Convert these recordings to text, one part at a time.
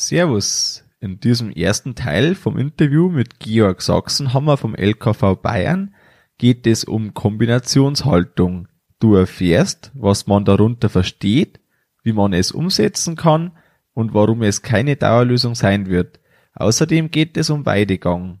Servus. In diesem ersten Teil vom Interview mit Georg Sachsenhammer vom LKV Bayern geht es um Kombinationshaltung. Du erfährst, was man darunter versteht, wie man es umsetzen kann und warum es keine Dauerlösung sein wird. Außerdem geht es um Weidegang.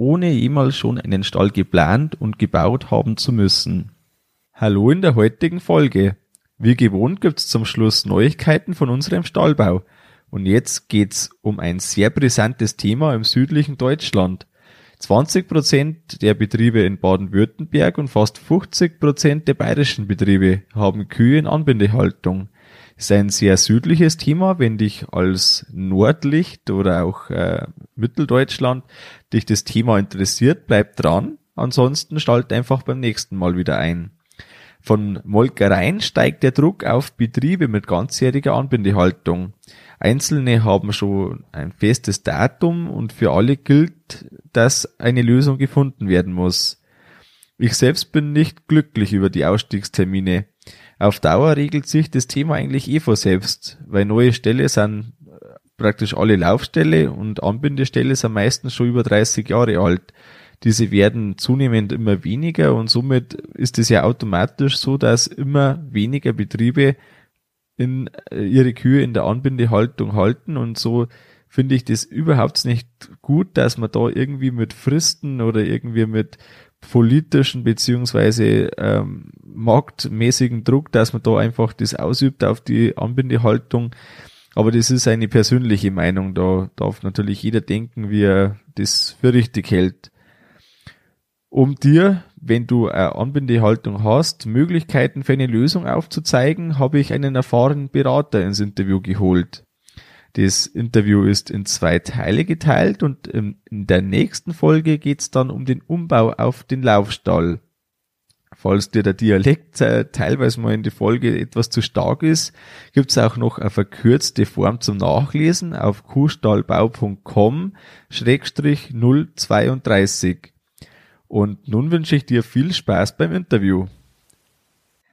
ohne jemals schon einen Stall geplant und gebaut haben zu müssen. Hallo in der heutigen Folge. Wie gewohnt gibt's zum Schluss Neuigkeiten von unserem Stallbau. Und jetzt geht's um ein sehr brisantes Thema im südlichen Deutschland. 20 Prozent der Betriebe in Baden-Württemberg und fast 50 Prozent der bayerischen Betriebe haben Kühe in Anbindehaltung ist ein sehr südliches Thema. Wenn dich als Nordlicht oder auch äh, Mitteldeutschland dich das Thema interessiert, bleib dran. Ansonsten stalt einfach beim nächsten Mal wieder ein. Von Molkereien steigt der Druck auf Betriebe mit ganzjähriger Anbindehaltung. Einzelne haben schon ein festes Datum und für alle gilt, dass eine Lösung gefunden werden muss. Ich selbst bin nicht glücklich über die Ausstiegstermine. Auf Dauer regelt sich das Thema eigentlich eh vor selbst, weil neue Ställe sind praktisch alle Laufställe und Anbindeställe sind meistens schon über 30 Jahre alt. Diese werden zunehmend immer weniger und somit ist es ja automatisch so, dass immer weniger Betriebe in äh, ihre Kühe in der Anbindehaltung halten und so finde ich das überhaupt nicht gut, dass man da irgendwie mit Fristen oder irgendwie mit politischen beziehungsweise ähm, marktmäßigen Druck, dass man da einfach das ausübt auf die Anbindehaltung. Aber das ist eine persönliche Meinung. Da darf natürlich jeder denken, wie er das für richtig hält. Um dir, wenn du eine Anbindehaltung hast, Möglichkeiten für eine Lösung aufzuzeigen, habe ich einen erfahrenen Berater ins Interview geholt. Das Interview ist in zwei Teile geteilt und in der nächsten Folge geht es dann um den Umbau auf den Laufstall. Falls dir der Dialekt äh, teilweise mal in die Folge etwas zu stark ist, gibt es auch noch eine verkürzte Form zum Nachlesen auf kuhstallbau.com 032. Und nun wünsche ich dir viel Spaß beim Interview.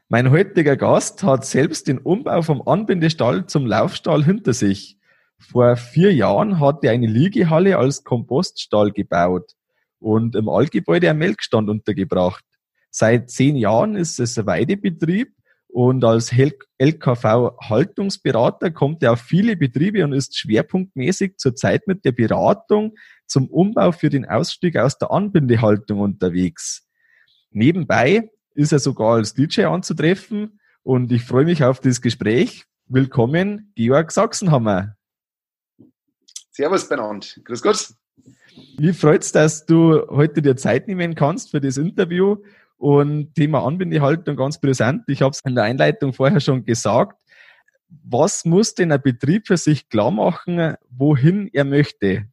Mein heutiger Gast hat selbst den Umbau vom Anbindestall zum Laufstall hinter sich. Vor vier Jahren hat er eine Liegehalle als Kompoststall gebaut und im Altgebäude einen Melkstand untergebracht. Seit zehn Jahren ist es ein Weidebetrieb und als LKV-Haltungsberater kommt er auf viele Betriebe und ist schwerpunktmäßig zurzeit mit der Beratung zum Umbau für den Ausstieg aus der Anbindehaltung unterwegs. Nebenbei ist er sogar als DJ anzutreffen und ich freue mich auf das Gespräch. Willkommen, Georg Sachsenhammer. Servus benannt. Grüß Gott. Wie freut's, dass du heute dir Zeit nehmen kannst für das Interview und Thema Anbindehaltung ganz brisant. Ich habe es in der Einleitung vorher schon gesagt. Was muss denn ein Betrieb für sich klar machen, wohin er möchte?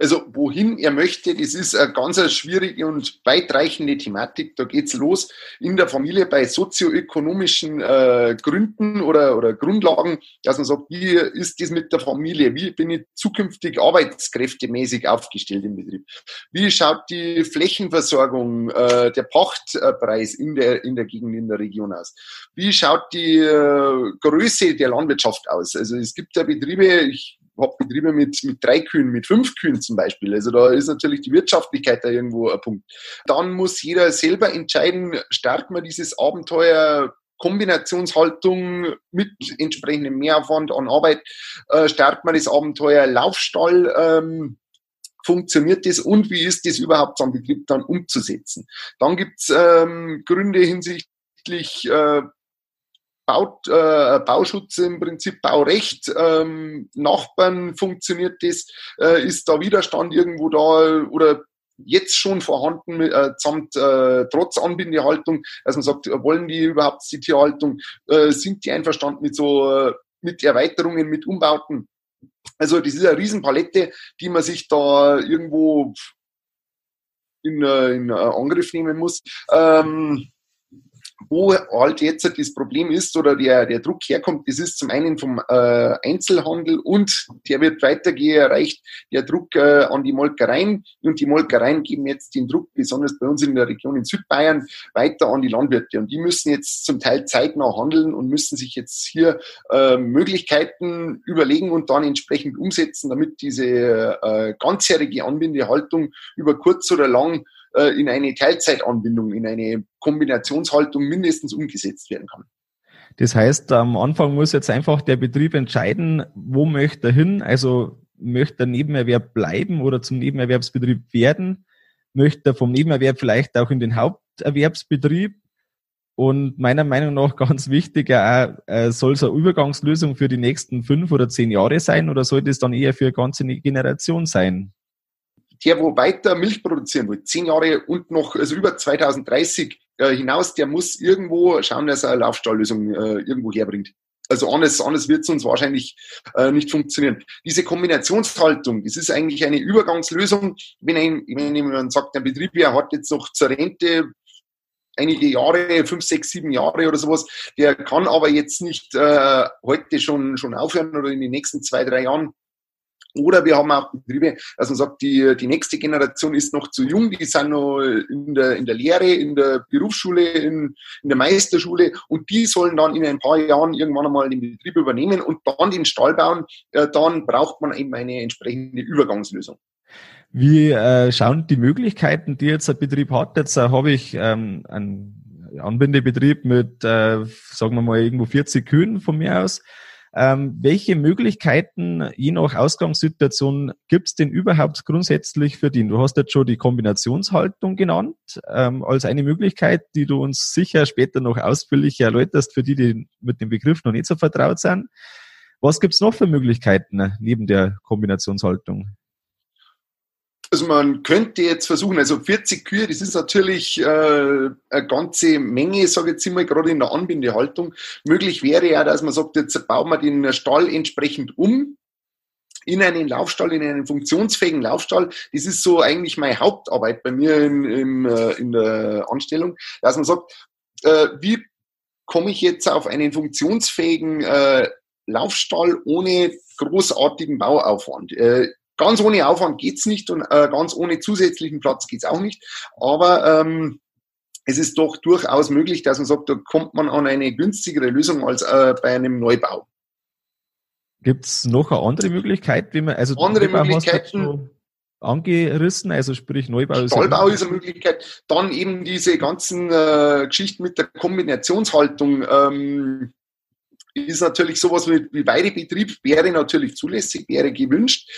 Also wohin er möchte, das ist eine ganz schwierige und weitreichende Thematik. Da geht's los in der Familie bei sozioökonomischen äh, Gründen oder, oder Grundlagen, dass man sagt, wie ist das mit der Familie? Wie bin ich zukünftig arbeitskräftemäßig aufgestellt im Betrieb? Wie schaut die Flächenversorgung, äh, der Pachtpreis in der, in der Gegend, in der Region aus? Wie schaut die äh, Größe der Landwirtschaft aus? Also es gibt ja Betriebe, ich habe Betriebe mit, mit drei Kühen, mit fünf Kühen zum Beispiel. Also da ist natürlich die Wirtschaftlichkeit da irgendwo ein Punkt. Dann muss jeder selber entscheiden, stärkt man dieses Abenteuer Kombinationshaltung mit entsprechendem Mehraufwand an Arbeit, äh, stärkt man das Abenteuer Laufstall, ähm, funktioniert das und wie ist das überhaupt am Betrieb dann umzusetzen. Dann gibt's ähm, Gründe hinsichtlich äh, Baut, äh, Bauschutz im Prinzip Baurecht, ähm, Nachbarn funktioniert das, äh, ist da Widerstand irgendwo da oder jetzt schon vorhanden, äh, samt äh, trotz Anbindehaltung, dass man sagt, wollen die überhaupt die Tierhaltung, äh, sind die einverstanden mit so äh, mit Erweiterungen, mit Umbauten. Also das ist eine Riesenpalette, die man sich da irgendwo in, äh, in Angriff nehmen muss. Ähm, wo halt jetzt das Problem ist oder der, der Druck herkommt, das ist zum einen vom äh, Einzelhandel und der wird weitergehen, erreicht der Druck äh, an die Molkereien. Und die Molkereien geben jetzt den Druck, besonders bei uns in der Region in Südbayern, weiter an die Landwirte. Und die müssen jetzt zum Teil zeitnah handeln und müssen sich jetzt hier äh, Möglichkeiten überlegen und dann entsprechend umsetzen, damit diese äh, ganzjährige Anbindehaltung über kurz oder lang äh, in eine Teilzeitanbindung, in eine Kombinationshaltung mindestens umgesetzt werden kann. Das heißt, am Anfang muss jetzt einfach der Betrieb entscheiden, wo möchte er hin. Also möchte er Nebenerwerb bleiben oder zum Nebenerwerbsbetrieb werden? Möchte er vom Nebenerwerb vielleicht auch in den Haupterwerbsbetrieb? Und meiner Meinung nach ganz wichtig, äh, soll es eine Übergangslösung für die nächsten fünf oder zehn Jahre sein oder sollte es dann eher für eine ganze Generation sein? Der, wo weiter Milch produzieren will, zehn Jahre und noch, also über 2030 äh, hinaus, der muss irgendwo schauen, dass er eine Laufstalllösung äh, irgendwo herbringt. Also anders, anders wird es uns wahrscheinlich äh, nicht funktionieren. Diese Kombinationshaltung, das ist eigentlich eine Übergangslösung. Wenn, ein, wenn jemand sagt, der Betrieb ja, hat jetzt noch zur Rente einige Jahre, fünf, sechs, sieben Jahre oder sowas, der kann aber jetzt nicht äh, heute schon, schon aufhören oder in den nächsten zwei, drei Jahren oder wir haben auch Betriebe, dass man sagt, die, die nächste Generation ist noch zu jung, die sind noch in der, in der Lehre, in der Berufsschule, in, in der Meisterschule und die sollen dann in ein paar Jahren irgendwann einmal den Betrieb übernehmen und dann den Stall bauen. Äh, dann braucht man eben eine entsprechende Übergangslösung. Wie äh, schauen die Möglichkeiten, die jetzt ein Betrieb hat? Jetzt äh, habe ich ähm, einen Anbindebetrieb mit, äh, sagen wir mal, irgendwo 40 Kühen von mir aus. Ähm, welche Möglichkeiten, je nach Ausgangssituation, gibt es denn überhaupt grundsätzlich für den? Du hast jetzt schon die Kombinationshaltung genannt, ähm, als eine Möglichkeit, die du uns sicher später noch ausführlich erläuterst, für die, die mit dem Begriff noch nicht so vertraut sind. Was gibt es noch für Möglichkeiten neben der Kombinationshaltung? Also man könnte jetzt versuchen, also 40 Kühe, das ist natürlich äh, eine ganze Menge, sage ich jetzt immer, gerade in der Anbindehaltung. Möglich wäre ja, dass man sagt, jetzt bauen wir den Stall entsprechend um in einen Laufstall, in einen funktionsfähigen Laufstall. Das ist so eigentlich meine Hauptarbeit bei mir in, in, äh, in der Anstellung, dass man sagt, äh, wie komme ich jetzt auf einen funktionsfähigen äh, Laufstall ohne großartigen Bauaufwand. Äh, Ganz ohne Aufwand geht's nicht und äh, ganz ohne zusätzlichen Platz geht's auch nicht. Aber ähm, es ist doch durchaus möglich, dass man sagt, da kommt man an eine günstigere Lösung als äh, bei einem Neubau. Gibt's noch eine andere Möglichkeit, wie man also andere Möglichkeiten angerissen, also sprich Neubau ist ist eine Möglichkeit. Dann eben diese ganzen äh, Geschichten mit der Kombinationshaltung. Ähm, ist natürlich sowas wie, wie Weidebetrieb, wäre natürlich zulässig, wäre gewünscht.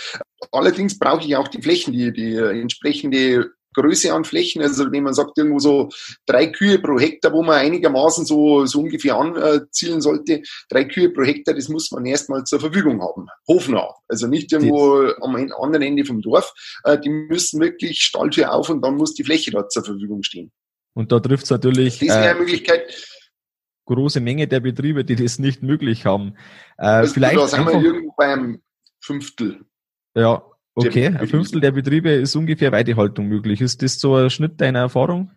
Allerdings brauche ich auch die Flächen, die, die entsprechende Größe an Flächen. Also wenn man sagt, irgendwo so drei Kühe pro Hektar, wo man einigermaßen so, so ungefähr anzielen sollte, drei Kühe pro Hektar, das muss man erstmal zur Verfügung haben. Hofnah. Also nicht irgendwo das. am anderen Ende vom Dorf. Äh, die müssen wirklich Stalltür auf und dann muss die Fläche dort zur Verfügung stehen. Und da trifft es natürlich. Das wäre eine äh, Möglichkeit große Menge der Betriebe, die das nicht möglich haben. Äh, vielleicht da sind wir irgendwo beim Fünftel. Ja, okay. Ein Fünftel der Betriebe ist ungefähr Weidehaltung möglich. Ist das so ein Schnitt deiner Erfahrung?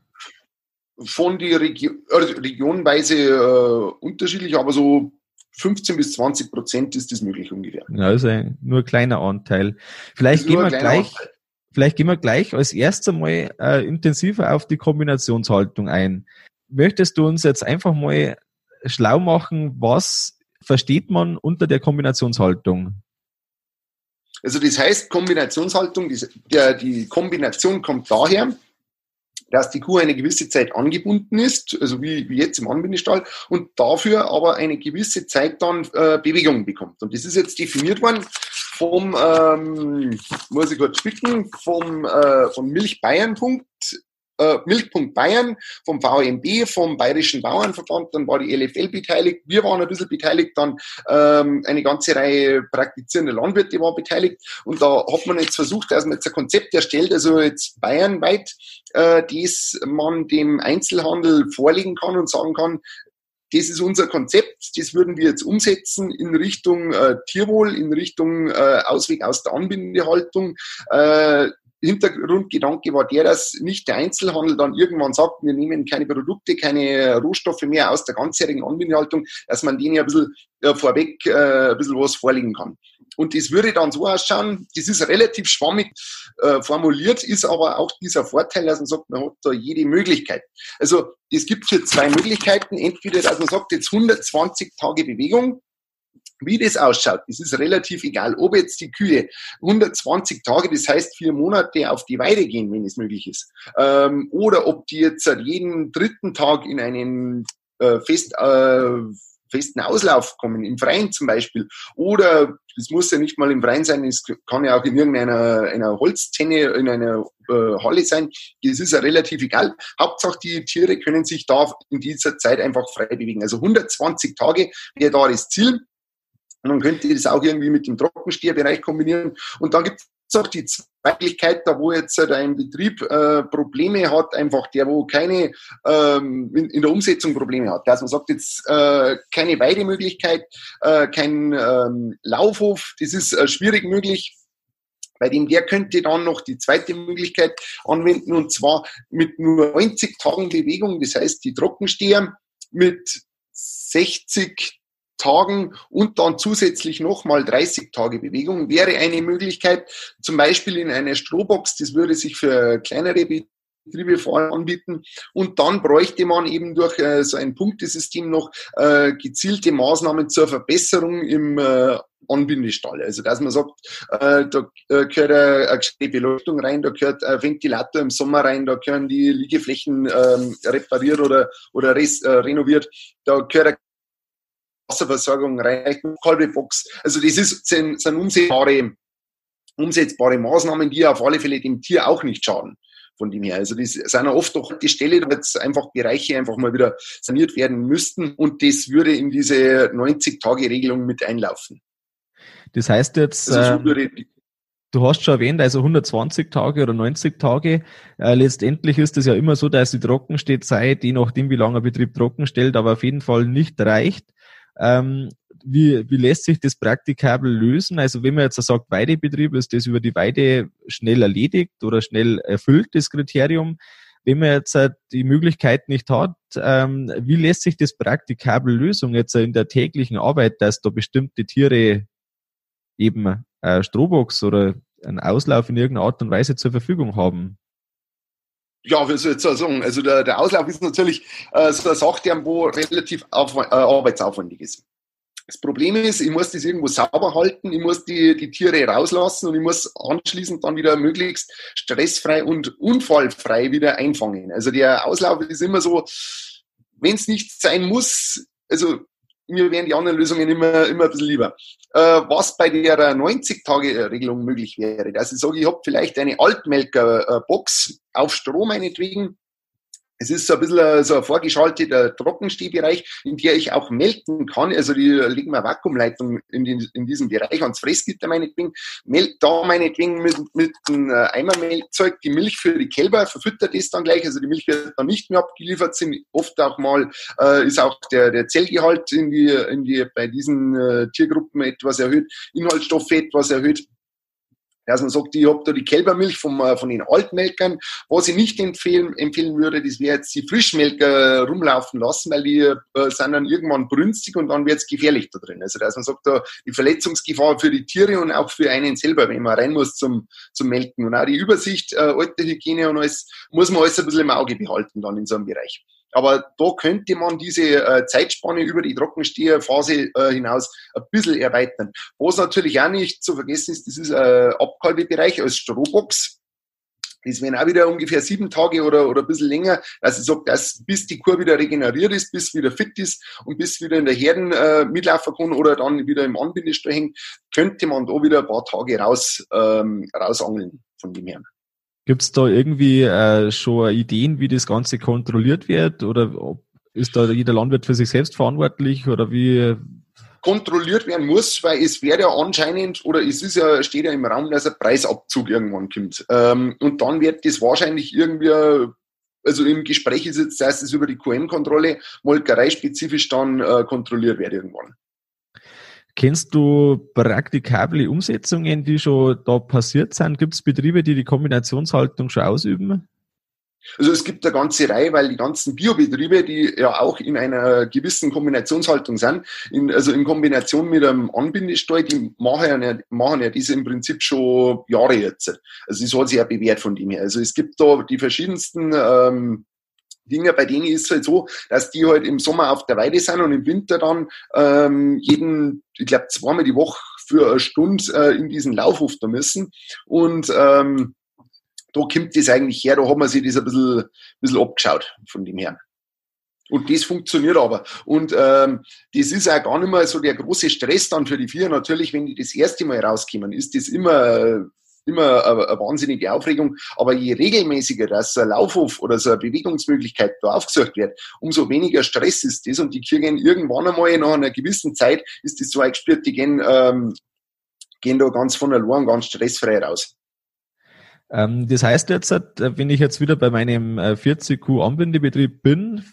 Von die Region, also regionweise äh, unterschiedlich, aber so 15 bis 20 Prozent ist das möglich ungefähr. Ja, also nur ein kleiner Anteil. Vielleicht gehen wir gleich, Anteil. vielleicht gehen wir gleich als erstes mal äh, intensiver auf die Kombinationshaltung ein möchtest du uns jetzt einfach mal schlau machen, was versteht man unter der Kombinationshaltung? Also das heißt, Kombinationshaltung, die, der, die Kombination kommt daher, dass die Kuh eine gewisse Zeit angebunden ist, also wie, wie jetzt im Anbindestall, und dafür aber eine gewisse Zeit dann äh, Bewegung bekommt. Und das ist jetzt definiert worden vom, ähm, muss ich kurz spicken, vom, äh, vom Milchbayern-Punkt äh, Milchpunkt Bayern, vom VMB, vom Bayerischen Bauernverband, dann war die LFL beteiligt, wir waren ein bisschen beteiligt, dann ähm, eine ganze Reihe praktizierende Landwirte waren beteiligt und da hat man jetzt versucht, dass man jetzt ein Konzept erstellt, also jetzt bayernweit, äh, das man dem Einzelhandel vorlegen kann und sagen kann, das ist unser Konzept, das würden wir jetzt umsetzen in Richtung äh, Tierwohl, in Richtung äh, Ausweg aus der Anbindehaltung. Äh, Hintergrundgedanke war der, dass nicht der Einzelhandel dann irgendwann sagt, wir nehmen keine Produkte, keine Rohstoffe mehr aus der ganzjährigen Anbindehaltung, dass man denen ja ein bisschen äh, vorweg äh, ein bisschen was vorlegen kann. Und das würde dann so ausschauen, das ist relativ schwammig äh, formuliert, ist aber auch dieser Vorteil, dass man sagt, man hat da jede Möglichkeit. Also es gibt hier zwei Möglichkeiten. Entweder, dass man sagt, jetzt 120 Tage Bewegung, wie das ausschaut, das ist relativ egal. Ob jetzt die Kühe 120 Tage, das heißt vier Monate auf die Weide gehen, wenn es möglich ist, ähm, oder ob die jetzt jeden dritten Tag in einen äh, fest, äh, festen Auslauf kommen, im Freien zum Beispiel, oder es muss ja nicht mal im Freien sein, es kann ja auch in irgendeiner einer Holztenne, in einer äh, Halle sein. Das ist ja relativ egal. Hauptsache, die Tiere können sich da in dieser Zeit einfach frei bewegen. Also 120 Tage wäre da das Ziel. Und man könnte das auch irgendwie mit dem Trockenstierbereich kombinieren. Und dann gibt es auch die Möglichkeit, da wo jetzt ein Betrieb äh, Probleme hat, einfach der, wo keine ähm, in, in, der Umsetzung Probleme hat. Also man sagt jetzt äh, keine Weidemöglichkeit, äh, kein ähm, Laufhof, das ist äh, schwierig möglich. Bei dem der könnte dann noch die zweite Möglichkeit anwenden und zwar mit nur 90 Tagen Bewegung, das heißt die Trockensteher mit 60 Tagen und dann zusätzlich nochmal 30 Tage Bewegung wäre eine Möglichkeit, zum Beispiel in einer Strohbox, das würde sich für kleinere Betriebe vor allem anbieten. Und dann bräuchte man eben durch äh, so ein Punktesystem noch äh, gezielte Maßnahmen zur Verbesserung im äh, Anbindestall. Also dass man sagt, äh, da äh, gehört eine, eine Beleuchtung rein, da gehört ein Ventilator im Sommer rein, da gehören die Liegeflächen ähm, repariert oder, oder res, äh, renoviert, da gehört ein Wasserversorgung reicht, Kolbebox. Also das ist, sind, sind umsetzbare, umsetzbare Maßnahmen, die auf alle Fälle dem Tier auch nicht schaden. Von dem her. Also das sind oft doch die Stelle, wo jetzt einfach Bereiche einfach mal wieder saniert werden müssten und das würde in diese 90-Tage-Regelung mit einlaufen. Das heißt jetzt, also so ähm, du hast schon erwähnt, also 120 Tage oder 90 Tage. Äh, letztendlich ist es ja immer so, dass die Trockenstetzeit, je nachdem, wie lange ein Betrieb trocken stellt, aber auf jeden Fall nicht reicht. Ähm, wie, wie lässt sich das praktikabel lösen? Also wenn man jetzt sagt, Weidebetrieb, ist das über die Weide schnell erledigt oder schnell erfüllt, das Kriterium. Wenn man jetzt äh, die Möglichkeit nicht hat, ähm, wie lässt sich das praktikabel lösen jetzt in der täglichen Arbeit, dass da bestimmte Tiere eben äh, Strohbox oder einen Auslauf in irgendeiner Art und Weise zur Verfügung haben? Ja, wie soll ich sagen? Also der, der Auslauf ist natürlich äh, so eine Sache, die wo relativ auf, äh, arbeitsaufwendig ist. Das Problem ist, ich muss das irgendwo sauber halten, ich muss die, die Tiere rauslassen und ich muss anschließend dann wieder möglichst stressfrei und unfallfrei wieder einfangen. Also der Auslauf ist immer so, wenn es nicht sein muss, also mir wären die anderen Lösungen immer, immer ein bisschen lieber. Äh, was bei der 90-Tage-Regelung möglich wäre, dass ich sage, ich habe vielleicht eine Altmelker-Box auf Strom meinetwegen, es ist so ein bisschen so ein vorgeschalteter Trockenstehbereich, in der ich auch melken kann. Also die legen wir Vakuumleitung in, den, in diesem Bereich ans Fressgitter meinetwegen. Melkt da meinetwegen mit, mit einem äh, Eimermelkzeug die Milch für die Kälber, verfüttert das dann gleich. Also die Milch wird dann nicht mehr abgeliefert, sind oft auch mal, äh, ist auch der, der Zellgehalt in die, in die, bei diesen äh, Tiergruppen etwas erhöht, Inhaltsstoffe etwas erhöht dass man sagt, ich habe da die Kälbermilch vom, äh, von den Altmelkern. Was ich nicht empfehlen, empfehlen würde, das wäre jetzt die Frischmelker rumlaufen lassen, weil die äh, sind dann irgendwann brünstig und dann wird es gefährlich da drin. Also dass man sagt, da die Verletzungsgefahr für die Tiere und auch für einen selber, wenn man rein muss zum, zum Melken. Und auch die Übersicht, äh, alte Hygiene und alles, muss man alles ein bisschen im Auge behalten dann in so einem Bereich. Aber da könnte man diese äh, Zeitspanne über die Trockensteherphase äh, hinaus ein bisschen erweitern. Was natürlich auch nicht zu vergessen ist, das ist äh, Abkalbebereich als Strohbox. Das wären auch wieder ungefähr sieben Tage oder, oder ein bisschen länger. Also ich sage, dass bis die Kur wieder regeneriert ist, bis wieder fit ist und bis wieder in der Herden äh, mitlaufen kann oder dann wieder im Anbindestall hängt, könnte man da wieder ein paar Tage raus, ähm, rausangeln von dem her. Gibt es da irgendwie äh, schon Ideen, wie das Ganze kontrolliert wird? Oder ist da jeder Landwirt für sich selbst verantwortlich? Oder wie, kontrolliert werden muss, weil es wäre ja anscheinend, oder es ist ja, steht ja im Raum, dass ein Preisabzug irgendwann kommt. Ähm, und dann wird das wahrscheinlich irgendwie, also im Gespräch ist jetzt, dass es über die QM-Kontrolle molkereispezifisch dann äh, kontrolliert wird irgendwann. Kennst du praktikable Umsetzungen, die schon da passiert sind? Gibt es Betriebe, die die Kombinationshaltung schon ausüben? Also es gibt eine ganze Reihe, weil die ganzen Biobetriebe, die ja auch in einer gewissen Kombinationshaltung sind, in, also in Kombination mit einem Anbindestall, die machen ja, machen ja diese im Prinzip schon Jahre jetzt. Also das hat sich ja bewährt von dem her. Also es gibt da die verschiedensten ähm, Dinge, bei denen ist es halt so, dass die halt im Sommer auf der Weide sind und im Winter dann ähm, jeden, ich glaube, zweimal die Woche für eine Stunde äh, in diesen Laufhof da müssen. Und ähm, da kommt das eigentlich her, da hat man sich das ein bisschen, ein bisschen abgeschaut von dem her. Und das funktioniert aber. Und ähm, das ist auch gar nicht mehr so der große Stress dann für die vier. Natürlich, wenn die das erste Mal rauskommen, ist das immer, immer eine, wahnsinnige Aufregung. Aber je regelmäßiger das ein Laufhof oder so eine Bewegungsmöglichkeit da aufgesucht wird, umso weniger Stress ist das. Und die kriegen irgendwann einmal nach einer gewissen Zeit, ist das so eingespürt, die gehen, ähm, gehen da ganz von allein ganz stressfrei raus. Ähm, das heißt jetzt, äh, wenn ich jetzt wieder bei meinem 40Q äh, bin,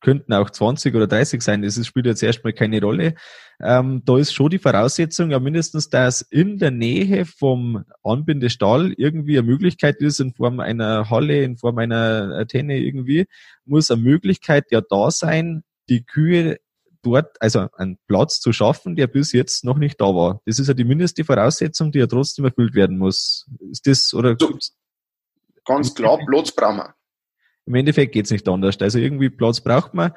könnten auch 20 oder 30 sein, das spielt jetzt erstmal keine Rolle. Ähm, da ist schon die Voraussetzung ja mindestens, dass in der Nähe vom Anbindestall irgendwie eine Möglichkeit ist, in Form einer Halle, in Form einer Antenne irgendwie, muss eine Möglichkeit ja da sein, die Kühe dort, also einen Platz zu schaffen, der bis jetzt noch nicht da war. Das ist ja die mindeste Voraussetzung, die ja trotzdem erfüllt werden muss. Ist das, oder? So, ganz klar, Platz brauchen wir. Im Endeffekt geht's nicht anders. Also irgendwie Platz braucht man.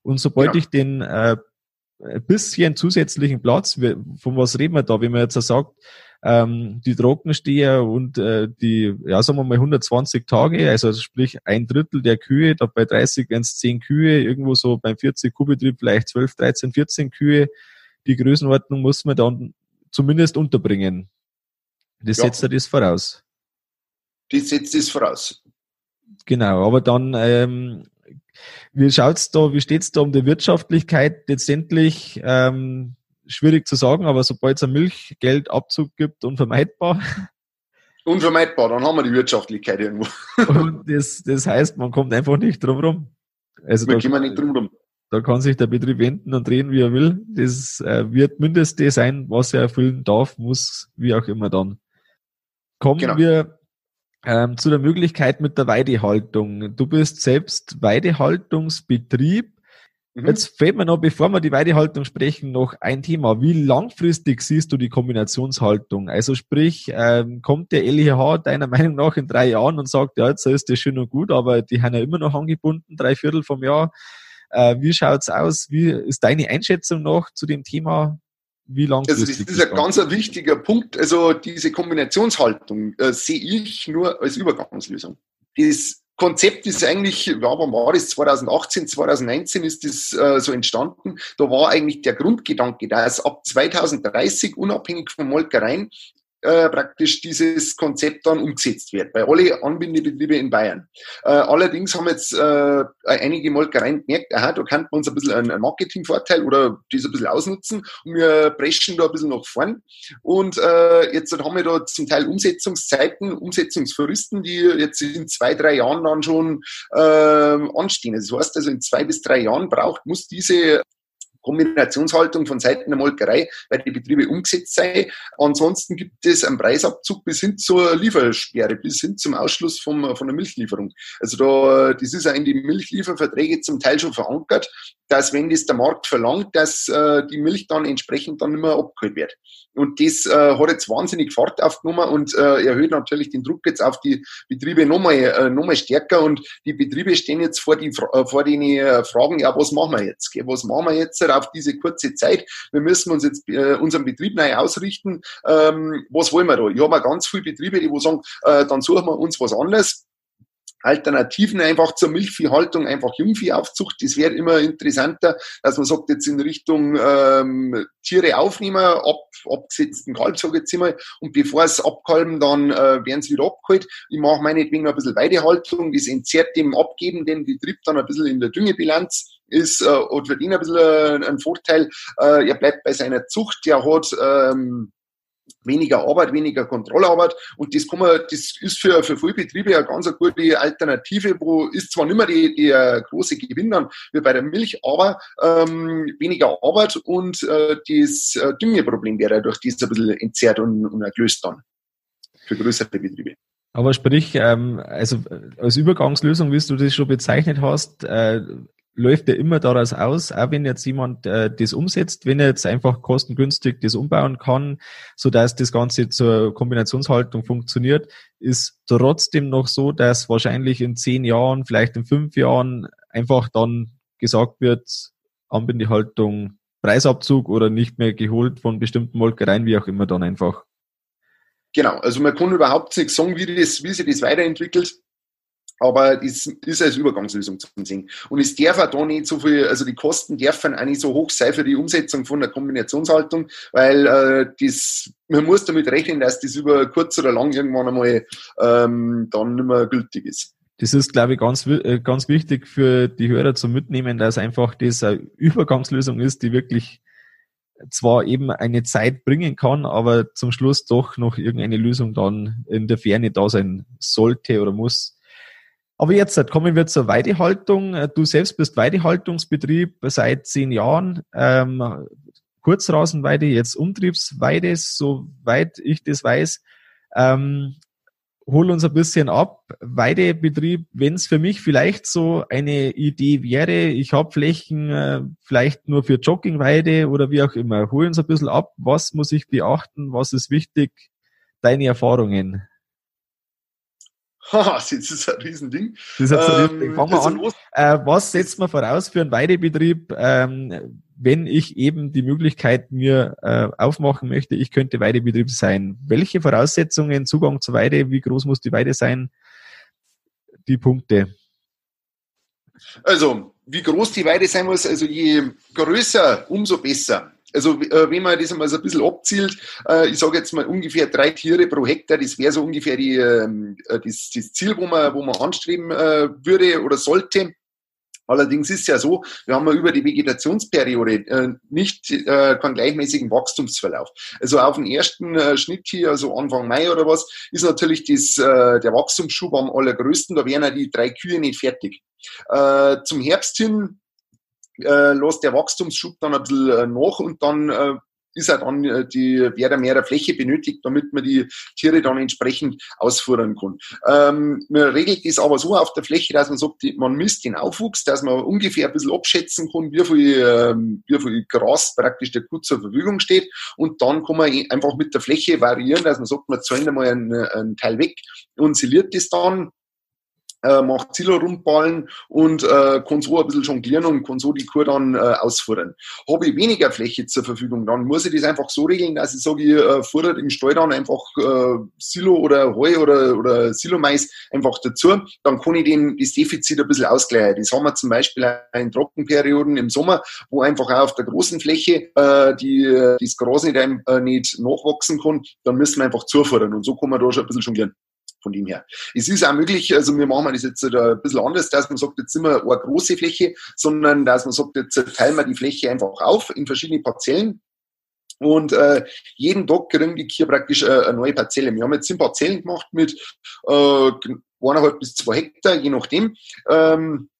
Und sobald ja. ich den äh, bisschen zusätzlichen Platz, von was reden wir da, wenn man jetzt sagt, ähm, die Trockensteher und äh, die, ja, sagen wir mal 120 Tage, also sprich ein Drittel der Kühe, da bei 30 wären es 10 Kühe, irgendwo so beim 40 Kuhbetrieb vielleicht 12, 13, 14 Kühe. Die Größenordnung muss man dann zumindest unterbringen. Das ja. setzt ja das voraus. Das setzt das voraus. Genau, aber dann, ähm, wie schaut's da, wie steht's da um die Wirtschaftlichkeit letztendlich? Ähm, schwierig zu sagen, aber sobald es einen Milchgeldabzug gibt, unvermeidbar. Unvermeidbar, dann haben wir die Wirtschaftlichkeit irgendwo. Und das, das heißt, man kommt einfach nicht drum rum. Also wir kommen nicht drum rum. Da kann sich der Betrieb wenden und drehen, wie er will. Das äh, wird mindestens sein, was er erfüllen darf, muss, wie auch immer dann. Kommen genau. wir ähm, zu der Möglichkeit mit der Weidehaltung. Du bist selbst Weidehaltungsbetrieb. Mhm. Jetzt fällt mir noch, bevor wir die Weidehaltung sprechen, noch ein Thema. Wie langfristig siehst du die Kombinationshaltung? Also sprich, ähm, kommt der LEH deiner Meinung nach in drei Jahren und sagt, ja, jetzt ist das schön und gut, aber die haben ja immer noch angebunden, drei Viertel vom Jahr. Äh, wie schaut's aus? Wie ist deine Einschätzung noch zu dem Thema? Wie langfristig? Also das ist ein ganz wichtiger Punkt. Also diese Kombinationshaltung äh, sehe ich nur als Übergangslösung. Das Konzept ist eigentlich, ja, wann war das? 2018, 2019 ist das äh, so entstanden. Da war eigentlich der Grundgedanke, dass ab 2030 unabhängig von Molkereien äh, praktisch dieses Konzept dann umgesetzt wird, bei alle Anbindebetriebe in Bayern. Äh, allerdings haben jetzt äh, einige Molkereien gemerkt, aha, da könnte man uns ein bisschen einen Marketingvorteil oder das ein bisschen ausnutzen und wir preschen da ein bisschen nach vorn. Und äh, jetzt haben wir da zum Teil Umsetzungszeiten, Umsetzungsfristen, die jetzt in zwei, drei Jahren dann schon äh, anstehen. Das heißt also, in zwei bis drei Jahren braucht, muss diese Kombinationshaltung von Seiten der Molkerei bei den Betrieben umgesetzt sei. Ansonsten gibt es einen Preisabzug bis hin zur Liefersperre, bis hin zum Ausschluss vom, von der Milchlieferung. Also da, das ist ja in die Milchlieferverträge zum Teil schon verankert, dass wenn das der Markt verlangt, dass äh, die Milch dann entsprechend dann immer abgeholt wird. Und das äh, hat jetzt wahnsinnig Fahrt aufgenommen und äh, erhöht natürlich den Druck jetzt auf die Betriebe nochmal äh, noch mal stärker. Und die Betriebe stehen jetzt vor, die, äh, vor den äh, Fragen, ja, was machen wir jetzt? Was machen wir jetzt auf diese kurze Zeit? Wir müssen uns jetzt äh, unseren Betrieb neu ausrichten. Ähm, was wollen wir da? Ich habe ganz viele Betriebe, die wo sagen, äh, dann suchen wir uns was anderes Alternativen einfach zur Milchviehhaltung, einfach Jungviehaufzucht. Das wäre immer interessanter, dass man sagt, jetzt in Richtung ähm, Tiere aufnehmen, ab, abgesetzten Kalb, sage ich jetzt immer, und bevor es abkalben, dann äh, werden sie wieder abgeholt. Ich mache meinetwegen ein bisschen Weidehaltung, das entzerrt dem abgebenden Betrieb dann ein bisschen in der Düngebilanz ist äh, hat für ihn ein bisschen äh, ein Vorteil. Äh, er bleibt bei seiner Zucht, der hat ähm, weniger Arbeit, weniger Kontrollarbeit und das kann man, das ist für, für viele Betriebe eine ganz eine gute Alternative, wo ist zwar nicht mehr die, der große Gewinn dann wie bei der Milch, aber ähm, weniger Arbeit und äh, das äh, Düngeproblem wäre durch das ein bisschen entzerrt und, und gelöst dann für größere Betriebe. Aber sprich, ähm, also als Übergangslösung, wie du das schon bezeichnet hast, äh, läuft ja immer daraus aus, auch wenn jetzt jemand äh, das umsetzt, wenn er jetzt einfach kostengünstig das umbauen kann, so dass das Ganze zur Kombinationshaltung funktioniert, ist trotzdem noch so, dass wahrscheinlich in zehn Jahren, vielleicht in fünf Jahren einfach dann gesagt wird, Anbindehaltung, Preisabzug oder nicht mehr geholt von bestimmten Molkereien, wie auch immer dann einfach. Genau, also man kann überhaupt nicht sagen, wie, das, wie sich das weiterentwickelt aber das ist als Übergangslösung zu sehen. Und es darf auch da nicht so viel, also die Kosten dürfen auch nicht so hoch sein für die Umsetzung von der Kombinationshaltung, weil äh, das, man muss damit rechnen, dass das über kurz oder lang irgendwann einmal ähm, dann nicht mehr gültig ist. Das ist, glaube ich, ganz, äh, ganz wichtig für die Hörer zu mitnehmen, dass einfach das eine Übergangslösung ist, die wirklich zwar eben eine Zeit bringen kann, aber zum Schluss doch noch irgendeine Lösung dann in der Ferne da sein sollte oder muss. Aber jetzt kommen wir zur Weidehaltung. Du selbst bist Weidehaltungsbetrieb seit zehn Jahren. Ähm, Kurzrasenweide, jetzt Umtriebsweide, soweit ich das weiß. Ähm, hol uns ein bisschen ab. Weidebetrieb, wenn es für mich vielleicht so eine Idee wäre, ich habe Flächen äh, vielleicht nur für Joggingweide oder wie auch immer. Hol uns ein bisschen ab. Was muss ich beachten? Was ist wichtig? Deine Erfahrungen. Haha, das ist ein Riesending. Das ist ein Riesending. Ähm, Fangen wir an. Äh, was setzt man voraus für einen Weidebetrieb, ähm, wenn ich eben die Möglichkeit mir äh, aufmachen möchte, ich könnte Weidebetrieb sein? Welche Voraussetzungen, Zugang zur Weide, wie groß muss die Weide sein? Die Punkte. Also, wie groß die Weide sein muss, also je größer, umso besser. Also äh, wenn man das einmal so ein bisschen abzielt, äh, ich sage jetzt mal ungefähr drei Tiere pro Hektar, das wäre so ungefähr die, ähm, äh, das, das Ziel, wo man, wo man anstreben äh, würde oder sollte. Allerdings ist es ja so, wir haben ja über die Vegetationsperiode äh, nicht äh, keinen gleichmäßigen Wachstumsverlauf. Also auf den ersten äh, Schnitt hier, also Anfang Mai oder was, ist natürlich das, äh, der Wachstumsschub am allergrößten. Da wären ja die drei Kühe nicht fertig. Äh, zum Herbst hin äh, lässt der Wachstumsschub dann ein bisschen äh, nach und dann äh, ist er dann äh, die, wäre mehr Fläche benötigt, damit man die Tiere dann entsprechend ausführen kann. Ähm, man regelt das aber so auf der Fläche, dass man sagt, man misst den Aufwuchs, dass man ungefähr ein bisschen abschätzen kann, wie viel, ähm, wie viel Gras praktisch der Kuh zur Verfügung steht. Und dann kann man einfach mit der Fläche variieren, dass man sagt, man zählt einmal einen, einen Teil weg und siliert das dann äh, macht Silo-Rundballen und äh, kann so ein bisschen jonglieren und kann so die Kur dann äh, ausführen. Habe ich weniger Fläche zur Verfügung, dann muss ich das einfach so regeln, dass ich sage, ich äh, fordere im Stall dann einfach äh, Silo oder Heu oder, oder Silomais einfach dazu. Dann kann ich den, das Defizit ein bisschen ausgleichen. Das haben wir zum Beispiel in Trockenperioden im Sommer, wo einfach auch auf der großen Fläche äh, die, das Gras nicht, äh, nicht nachwachsen kann, dann müssen wir einfach zufordern und so kann man da schon ein bisschen jonglieren von dem her. Es ist auch möglich, also wir machen das jetzt ein bisschen anders, dass man sagt, jetzt sind wir eine große Fläche, sondern dass man sagt, jetzt teilen wir die Fläche einfach auf in verschiedene Parzellen. Und äh, jeden Tag kriegen die hier praktisch äh, eine neue Parzelle. Wir haben jetzt zehn Parzellen gemacht mit äh, eineinhalb bis zwei Hektar, je nachdem. Ähm,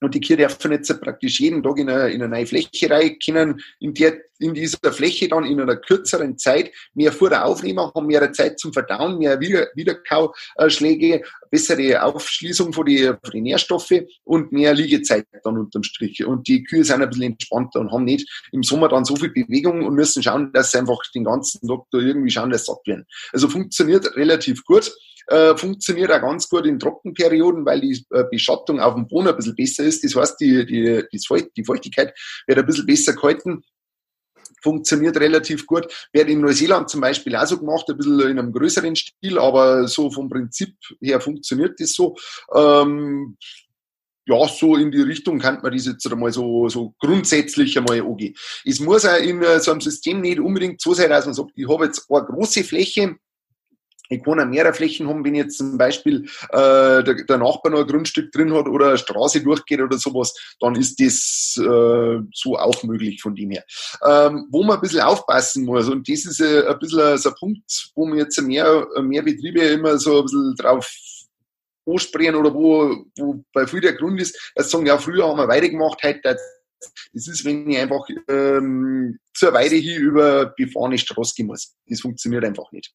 und die Kühe dürfen jetzt praktisch jeden Tag in eine, in eine neue Fläche rein, können in, der, in dieser Fläche dann in einer kürzeren Zeit mehr Futter aufnehmen, haben mehr Zeit zum Verdauen, mehr Wieder Wiederkauschläge, bessere Aufschließung von die, von die Nährstoffe und mehr Liegezeit dann unterm Strich. Und die Kühe sind ein bisschen entspannter und haben nicht im Sommer dann so viel Bewegung und müssen schauen, dass sie einfach den ganzen Tag da irgendwie schauen, dass sie satt werden. Also funktioniert relativ gut. Äh, funktioniert auch ganz gut in Trockenperioden, weil die äh, Beschattung auf dem Boden ein bisschen besser ist. Das heißt, die, die, die, Feuchtigkeit wird ein bisschen besser gehalten funktioniert relativ gut. Wird in Neuseeland zum Beispiel auch so gemacht, ein bisschen in einem größeren Stil, aber so vom Prinzip her funktioniert das so. Ähm, ja, so in die Richtung kann man das jetzt einmal so, so grundsätzlich einmal angehen. Es muss auch in so einem System nicht unbedingt so sein, dass man sagt, ich habe jetzt eine große Fläche, ich kann auch mehrere Flächen haben, wenn jetzt zum Beispiel äh, der, der Nachbar noch ein Grundstück drin hat oder eine Straße durchgeht oder sowas, dann ist das äh, so auch möglich von dem her. Ähm, wo man ein bisschen aufpassen muss, und das ist äh, ein bisschen so ein Punkt, wo man jetzt mehr, mehr Betriebe immer so ein bisschen drauf ansprechen oder wo, wo bei viel der Grund ist, dass sagen, ja, früher haben wir weitergemacht, heute das ist, wenn ich einfach ähm, zur Weide hier über befahrene Straße gehen muss. Das funktioniert einfach nicht.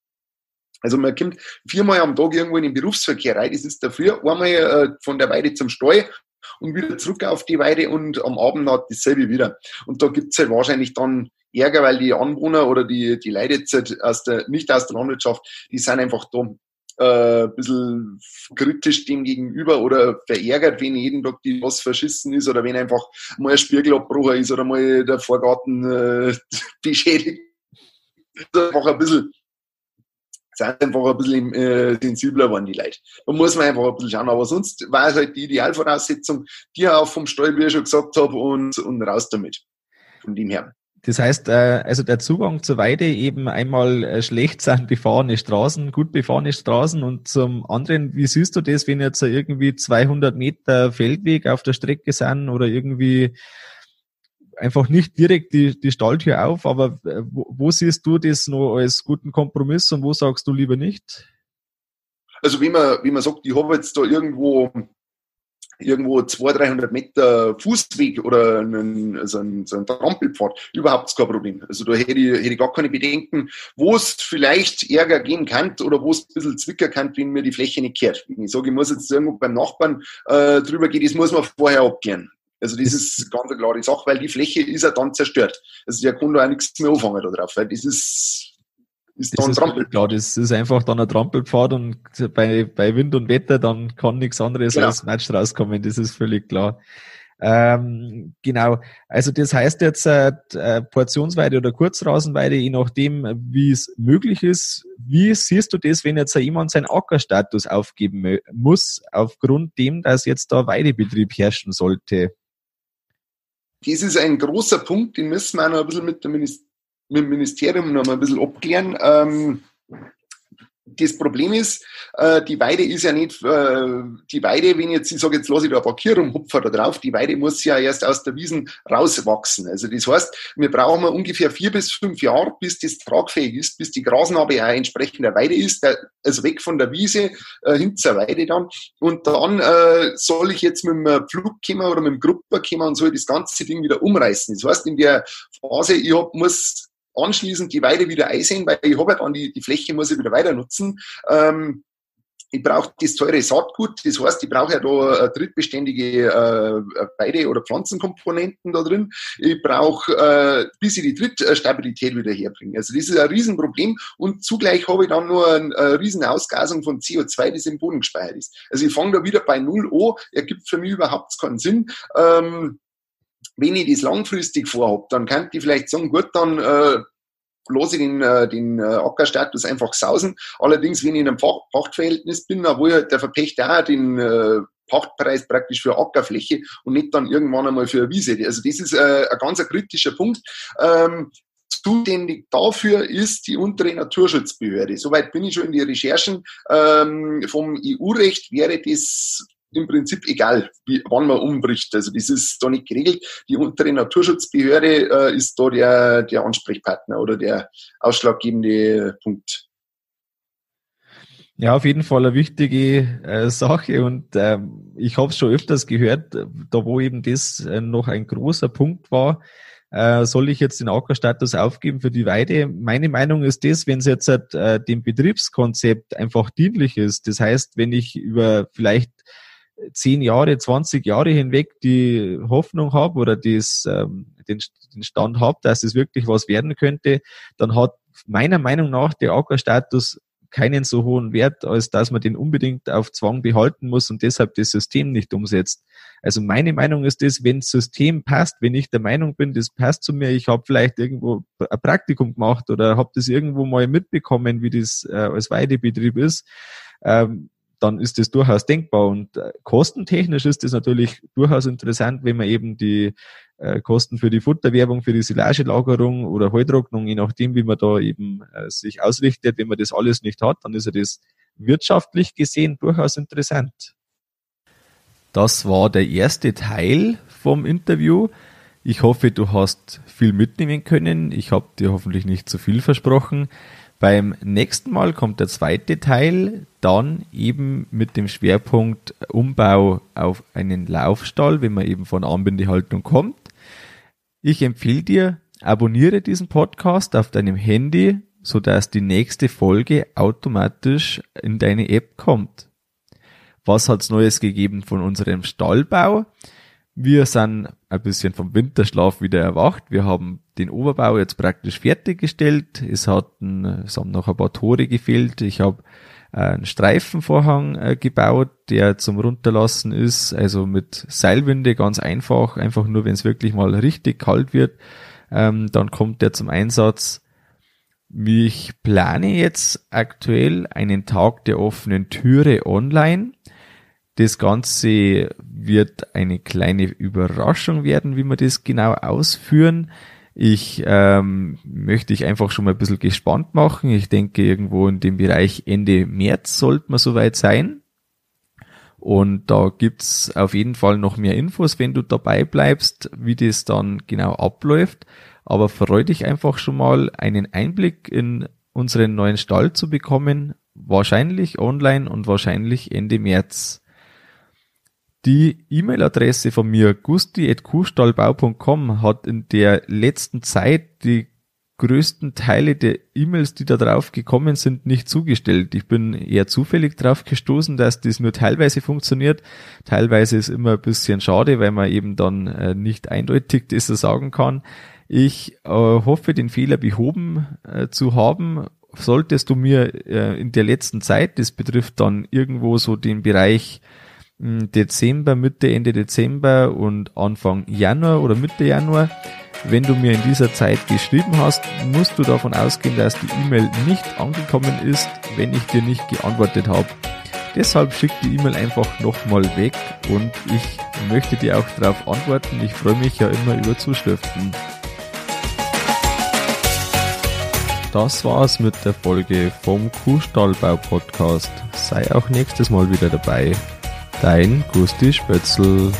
Also man kommt viermal am Tag irgendwo in den Berufsverkehr rein. Das ist dafür einmal äh, von der Weide zum Stall und wieder zurück auf die Weide und am Abend hat dasselbe wieder. Und da gibt's halt wahrscheinlich dann Ärger, weil die Anwohner oder die, die Leute jetzt halt aus der, nicht aus der Landwirtschaft, die sind einfach da äh, ein bisschen kritisch dem gegenüber oder verärgert, wenn jeden Tag die was verschissen ist oder wenn einfach mal ein Spiegelabbruch ist oder mal der Vorgarten äh, beschädigt. Einfach ein bisschen sind einfach ein bisschen äh, sensibler geworden, die Leute. Da muss man einfach ein bisschen schauen. Aber sonst war es halt die Idealvoraussetzung, die auch vom Stall, wie ich schon gesagt habe, und, und raus damit. Von dem her. Das heißt, äh, also der Zugang zur Weide eben einmal äh, schlecht sind befahrene Straßen, gut befahrene Straßen und zum anderen, wie siehst du das, wenn jetzt irgendwie 200 Meter Feldweg auf der Strecke sind oder irgendwie einfach nicht direkt die, die Stalltür auf, aber äh, wo, wo siehst du das noch als guten Kompromiss und wo sagst du lieber nicht? Also wie man, wie man sagt, ich habe jetzt da irgendwo irgendwo 200, 300 Meter Fußweg oder einen, also einen, so einen Trampelpfad, überhaupt kein Problem. Also da hätte ich, hätte ich gar keine Bedenken, wo es vielleicht Ärger geben kann oder wo es ein bisschen zwicker kann, wenn mir die Fläche nicht kehrt. Ich sage, ich muss jetzt irgendwo beim Nachbarn äh, drüber gehen, das muss man vorher abklären. Also das ist ganz eine klare Sache, weil die Fläche ist ja dann zerstört. Also der kann da auch nichts mehr anfangen da drauf, weil das ist, ist das dann Trampel. Klar, das ist einfach dann ein Trampelpfad und bei, bei Wind und Wetter dann kann nichts anderes genau. als Match rauskommen, das ist völlig klar. Ähm, genau, also das heißt jetzt äh, äh, Portionsweide oder Kurzrasenweide, je nachdem, wie es möglich ist. Wie siehst du das, wenn jetzt jemand seinen Ackerstatus aufgeben muss, aufgrund dem, dass jetzt da Weidebetrieb herrschen sollte? Das ist ein großer Punkt, den müssen wir auch noch ein bisschen mit, mit dem Ministerium noch mal ein bisschen abklären. Ähm, das Problem ist, äh, die Weide ist ja nicht, äh, die Weide, wenn jetzt, ich sage, jetzt lasse ich da ein paar Kühe rumhupfen da drauf, die Weide muss ja erst aus der Wiesen rauswachsen. Also das heißt, wir brauchen ungefähr vier bis fünf Jahre, bis das tragfähig ist, bis die Grasnarbe auch entsprechend der Weide ist, also weg von der Wiese äh, hin zur Weide dann. Und dann äh, soll ich jetzt mit dem Flug kommen oder mit dem Grupper kommen und soll das ganze Ding wieder umreißen. Das heißt, in der Phase, ich hab, muss anschließend die Weide wieder einsehen, weil ich habe ja dann die, die Fläche, muss ich wieder weiter nutzen. Ähm, ich brauche das teure Saatgut, das heißt, ich brauche ja da drittbeständige äh, Weide- oder Pflanzenkomponenten da drin. Ich brauche, äh, bis ich die Drittstabilität wieder herbringe. Also das ist ein Riesenproblem und zugleich habe ich dann nur eine, eine riesen Ausgasung von CO2, das im Boden gespeichert ist. Also ich fange da wieder bei Null an, ergibt für mich überhaupt keinen Sinn. Ähm, wenn ich das langfristig vorhabe, dann könnte ich vielleicht sagen, gut, dann äh, lasse ich den, äh, den äh, Ackerstatus einfach sausen. Allerdings, wenn ich in einem Pacht Pachtverhältnis bin, wo halt der Verpächter auch den äh, Pachtpreis praktisch für Ackerfläche und nicht dann irgendwann einmal für eine Wiese. Also das ist äh, ein ganz kritischer Punkt. Ähm, zuständig dafür ist die untere Naturschutzbehörde. Soweit bin ich schon in die Recherchen. Ähm, vom EU-Recht wäre das im Prinzip egal, wie, wann man umbricht. Also das ist da nicht geregelt. Die untere Naturschutzbehörde äh, ist da der, der Ansprechpartner oder der ausschlaggebende Punkt. Ja, auf jeden Fall eine wichtige äh, Sache und ähm, ich habe es schon öfters gehört, da wo eben das äh, noch ein großer Punkt war, äh, soll ich jetzt den Ackerstatus aufgeben für die Weide? Meine Meinung ist das, wenn es jetzt äh, dem Betriebskonzept einfach dienlich ist. Das heißt, wenn ich über vielleicht zehn Jahre, 20 Jahre hinweg die Hoffnung habe oder das, ähm, den, den Stand habe, dass es wirklich was werden könnte, dann hat meiner Meinung nach der Ackerstatus keinen so hohen Wert, als dass man den unbedingt auf Zwang behalten muss und deshalb das System nicht umsetzt. Also meine Meinung ist das, wenn das System passt, wenn ich der Meinung bin, das passt zu mir, ich habe vielleicht irgendwo ein Praktikum gemacht oder habe das irgendwo mal mitbekommen, wie das äh, als Weidebetrieb ist, ähm, dann ist das durchaus denkbar. Und äh, kostentechnisch ist das natürlich durchaus interessant, wenn man eben die äh, Kosten für die Futterwerbung, für die Silagelagerung oder Heutrocknung, je nachdem, wie man da eben äh, sich ausrichtet, wenn man das alles nicht hat, dann ist ja das wirtschaftlich gesehen durchaus interessant. Das war der erste Teil vom Interview. Ich hoffe, du hast viel mitnehmen können. Ich habe dir hoffentlich nicht zu viel versprochen. Beim nächsten Mal kommt der zweite Teil, dann eben mit dem Schwerpunkt Umbau auf einen Laufstall, wenn man eben von Anbindehaltung kommt. Ich empfehle dir, abonniere diesen Podcast auf deinem Handy, sodass die nächste Folge automatisch in deine App kommt. Was hat's Neues gegeben von unserem Stallbau? Wir sind ein bisschen vom Winterschlaf wieder erwacht. Wir haben den Oberbau jetzt praktisch fertiggestellt. Es hatten, es haben noch ein paar Tore gefehlt. Ich habe einen Streifenvorhang äh, gebaut, der zum Runterlassen ist, also mit Seilwinde ganz einfach, einfach nur, wenn es wirklich mal richtig kalt wird, ähm, dann kommt der zum Einsatz. Ich plane jetzt aktuell einen Tag der offenen Türe online. Das Ganze wird eine kleine Überraschung werden, wie wir das genau ausführen. Ich ähm, möchte dich einfach schon mal ein bisschen gespannt machen. Ich denke, irgendwo in dem Bereich Ende März sollte man soweit sein. Und da gibt's auf jeden Fall noch mehr Infos, wenn du dabei bleibst, wie das dann genau abläuft. Aber freu dich einfach schon mal, einen Einblick in unseren neuen Stall zu bekommen. Wahrscheinlich online und wahrscheinlich Ende März. Die E-Mail-Adresse von mir, gusti.kuhstallbau.com, hat in der letzten Zeit die größten Teile der E-Mails, die da drauf gekommen sind, nicht zugestellt. Ich bin eher zufällig drauf gestoßen, dass das nur teilweise funktioniert. Teilweise ist immer ein bisschen schade, weil man eben dann äh, nicht eindeutig das sagen kann. Ich äh, hoffe, den Fehler behoben äh, zu haben. Solltest du mir in der letzten Zeit, das betrifft dann irgendwo so den Bereich Dezember, Mitte, Ende Dezember und Anfang Januar oder Mitte Januar. Wenn du mir in dieser Zeit geschrieben hast, musst du davon ausgehen, dass die E-Mail nicht angekommen ist, wenn ich dir nicht geantwortet habe. Deshalb schick die E-Mail einfach nochmal weg und ich möchte dir auch darauf antworten. Ich freue mich ja immer über Zuschriften. Das war's mit der Folge vom Kuhstallbau Podcast. Sei auch nächstes Mal wieder dabei. Dein Gusti Spötzl.